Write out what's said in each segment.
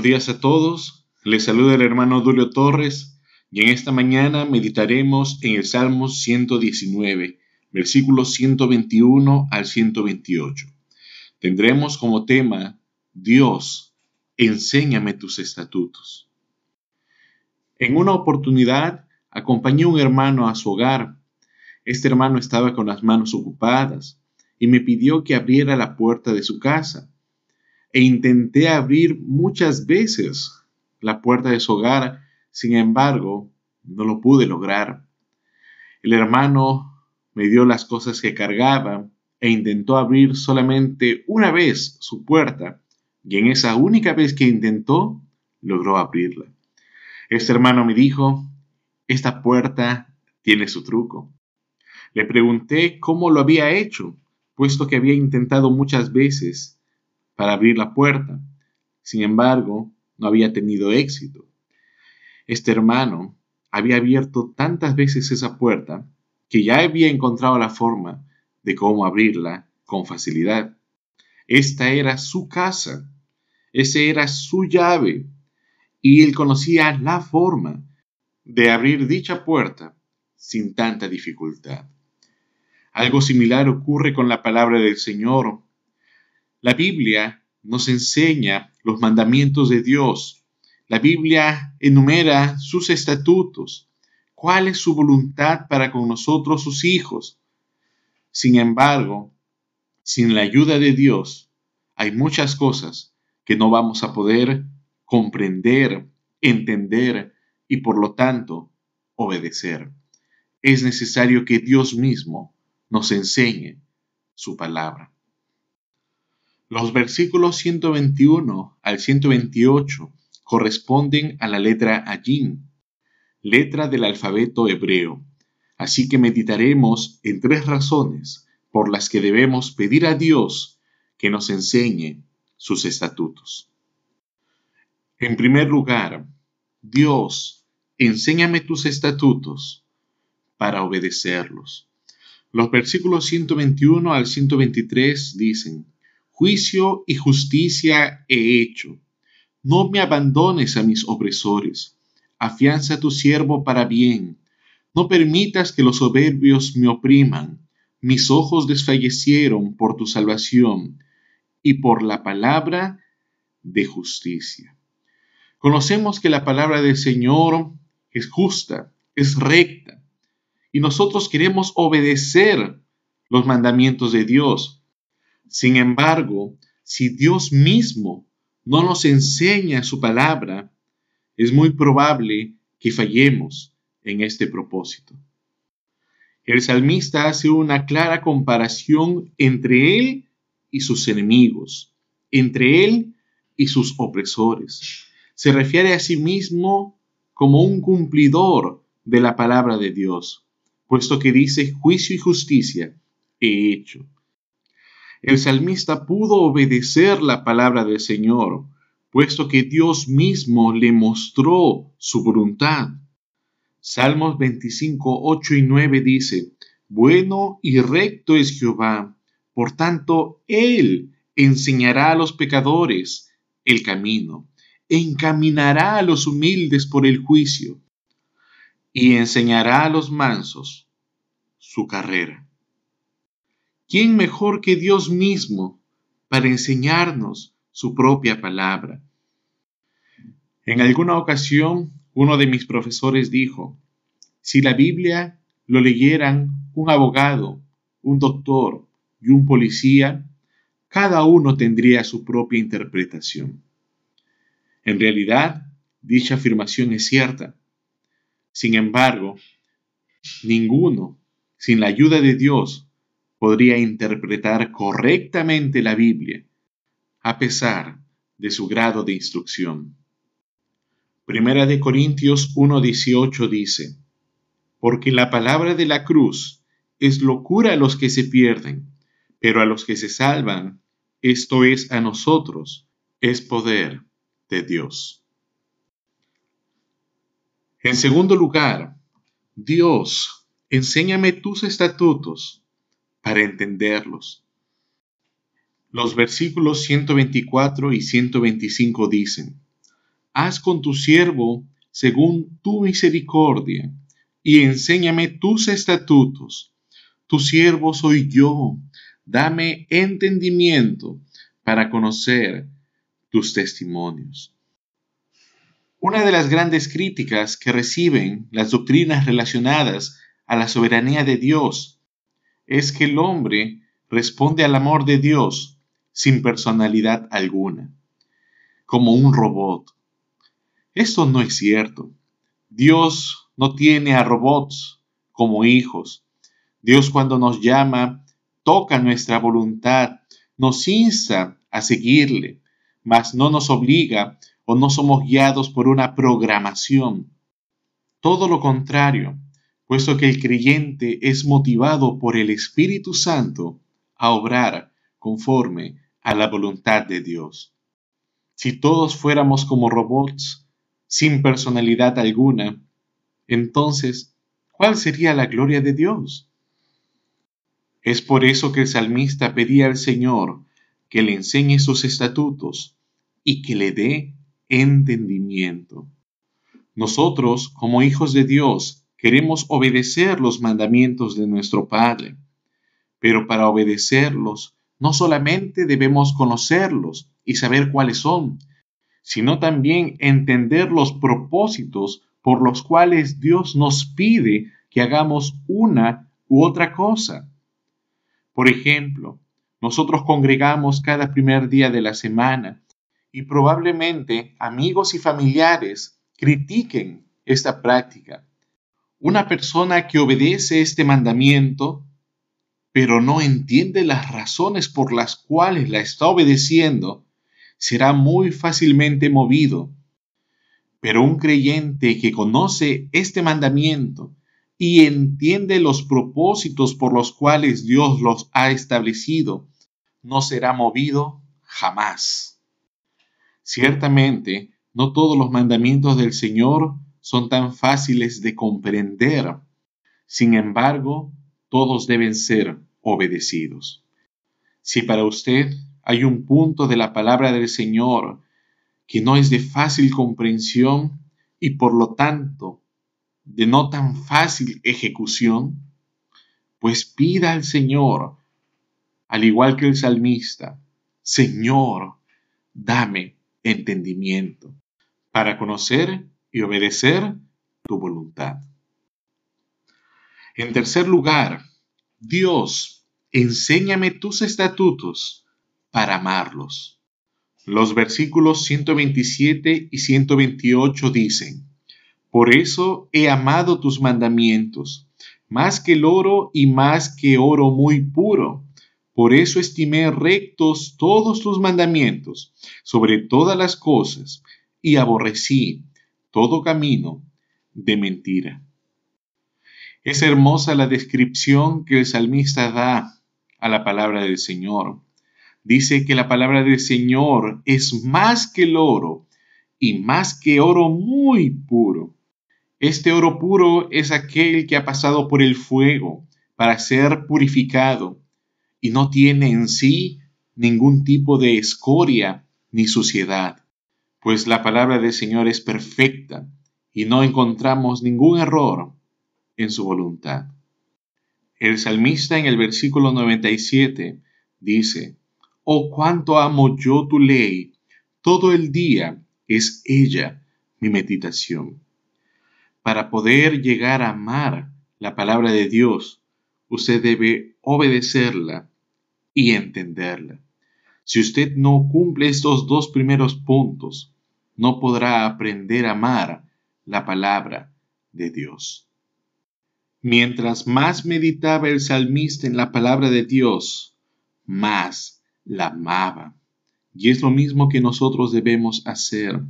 Buenos días a todos. Les saluda el hermano Dulio Torres y en esta mañana meditaremos en el Salmo 119, versículos 121 al 128. Tendremos como tema Dios, enséñame tus estatutos. En una oportunidad acompañé a un hermano a su hogar. Este hermano estaba con las manos ocupadas y me pidió que abriera la puerta de su casa e intenté abrir muchas veces la puerta de su hogar, sin embargo, no lo pude lograr. El hermano me dio las cosas que cargaba e intentó abrir solamente una vez su puerta, y en esa única vez que intentó, logró abrirla. Este hermano me dijo, esta puerta tiene su truco. Le pregunté cómo lo había hecho, puesto que había intentado muchas veces para abrir la puerta. Sin embargo, no había tenido éxito. Este hermano había abierto tantas veces esa puerta que ya había encontrado la forma de cómo abrirla con facilidad. Esta era su casa, esa era su llave, y él conocía la forma de abrir dicha puerta sin tanta dificultad. Algo similar ocurre con la palabra del Señor la Biblia nos enseña los mandamientos de Dios. La Biblia enumera sus estatutos, cuál es su voluntad para con nosotros sus hijos. Sin embargo, sin la ayuda de Dios, hay muchas cosas que no vamos a poder comprender, entender y por lo tanto obedecer. Es necesario que Dios mismo nos enseñe su palabra. Los versículos 121 al 128 corresponden a la letra Ayin, letra del alfabeto hebreo. Así que meditaremos en tres razones por las que debemos pedir a Dios que nos enseñe sus estatutos. En primer lugar, Dios, enséñame tus estatutos para obedecerlos. Los versículos 121 al 123 dicen, juicio y justicia he hecho. No me abandones a mis opresores. Afianza a tu siervo para bien. No permitas que los soberbios me opriman. Mis ojos desfallecieron por tu salvación y por la palabra de justicia. Conocemos que la palabra del Señor es justa, es recta, y nosotros queremos obedecer los mandamientos de Dios sin embargo, si Dios mismo no nos enseña su palabra, es muy probable que fallemos en este propósito. El salmista hace una clara comparación entre él y sus enemigos, entre él y sus opresores. Se refiere a sí mismo como un cumplidor de la palabra de Dios, puesto que dice juicio y justicia he hecho. El salmista pudo obedecer la palabra del Señor, puesto que Dios mismo le mostró su voluntad. Salmos 25, 8 y 9 dice, Bueno y recto es Jehová, por tanto Él enseñará a los pecadores el camino, encaminará a los humildes por el juicio, y enseñará a los mansos su carrera. ¿Quién mejor que Dios mismo para enseñarnos su propia palabra? En alguna ocasión, uno de mis profesores dijo, si la Biblia lo leyeran un abogado, un doctor y un policía, cada uno tendría su propia interpretación. En realidad, dicha afirmación es cierta. Sin embargo, ninguno, sin la ayuda de Dios, podría interpretar correctamente la Biblia, a pesar de su grado de instrucción. Primera de Corintios 1.18 dice, Porque la palabra de la cruz es locura a los que se pierden, pero a los que se salvan, esto es a nosotros, es poder de Dios. En segundo lugar, Dios, enséñame tus estatutos para entenderlos. Los versículos 124 y 125 dicen, haz con tu siervo según tu misericordia, y enséñame tus estatutos. Tu siervo soy yo, dame entendimiento para conocer tus testimonios. Una de las grandes críticas que reciben las doctrinas relacionadas a la soberanía de Dios es que el hombre responde al amor de Dios sin personalidad alguna, como un robot. Esto no es cierto. Dios no tiene a robots como hijos. Dios cuando nos llama, toca nuestra voluntad, nos insta a seguirle, mas no nos obliga o no somos guiados por una programación. Todo lo contrario, puesto que el creyente es motivado por el Espíritu Santo a obrar conforme a la voluntad de Dios. Si todos fuéramos como robots, sin personalidad alguna, entonces, ¿cuál sería la gloria de Dios? Es por eso que el salmista pedía al Señor que le enseñe sus estatutos y que le dé entendimiento. Nosotros, como hijos de Dios, queremos obedecer los mandamientos de nuestro Padre, pero para obedecerlos no solamente debemos conocerlos y saber cuáles son, sino también entender los propósitos por los cuales Dios nos pide que hagamos una u otra cosa. Por ejemplo, nosotros congregamos cada primer día de la semana y probablemente amigos y familiares critiquen esta práctica. Una persona que obedece este mandamiento, pero no entiende las razones por las cuales la está obedeciendo, será muy fácilmente movido. Pero un creyente que conoce este mandamiento y entiende los propósitos por los cuales Dios los ha establecido, no será movido jamás. Ciertamente, no todos los mandamientos del Señor son tan fáciles de comprender. Sin embargo, todos deben ser obedecidos. Si para usted hay un punto de la palabra del Señor que no es de fácil comprensión y por lo tanto de no tan fácil ejecución, pues pida al Señor, al igual que el salmista, Señor, dame entendimiento para conocer y obedecer tu voluntad. En tercer lugar, Dios, enséñame tus estatutos para amarlos. Los versículos 127 y 128 dicen, Por eso he amado tus mandamientos, más que el oro y más que oro muy puro. Por eso estimé rectos todos tus mandamientos sobre todas las cosas, y aborrecí todo camino de mentira. Es hermosa la descripción que el salmista da a la palabra del Señor dice que la palabra del Señor es más que el oro y más que oro muy puro. Este oro puro es aquel que ha pasado por el fuego para ser purificado y no tiene en sí ningún tipo de escoria ni suciedad, pues la palabra del Señor es perfecta y no encontramos ningún error en su voluntad. El salmista en el versículo 97 dice, Oh, cuánto amo yo tu ley. Todo el día es ella mi meditación. Para poder llegar a amar la palabra de Dios, usted debe obedecerla y entenderla. Si usted no cumple estos dos primeros puntos, no podrá aprender a amar la palabra de Dios. Mientras más meditaba el salmista en la palabra de Dios, más la amaba. Y es lo mismo que nosotros debemos hacer,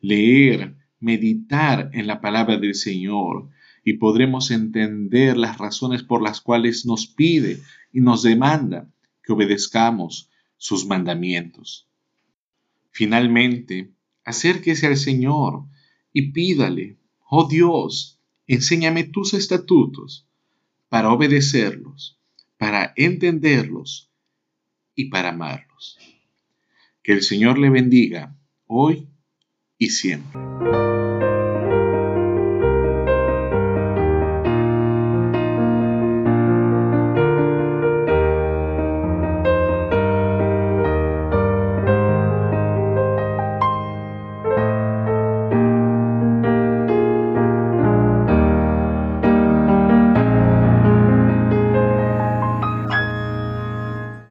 leer, meditar en la palabra del Señor y podremos entender las razones por las cuales nos pide y nos demanda que obedezcamos sus mandamientos. Finalmente, acérquese al Señor y pídale, oh Dios, enséñame tus estatutos para obedecerlos, para entenderlos y para amarlos. Que el Señor le bendiga hoy y siempre.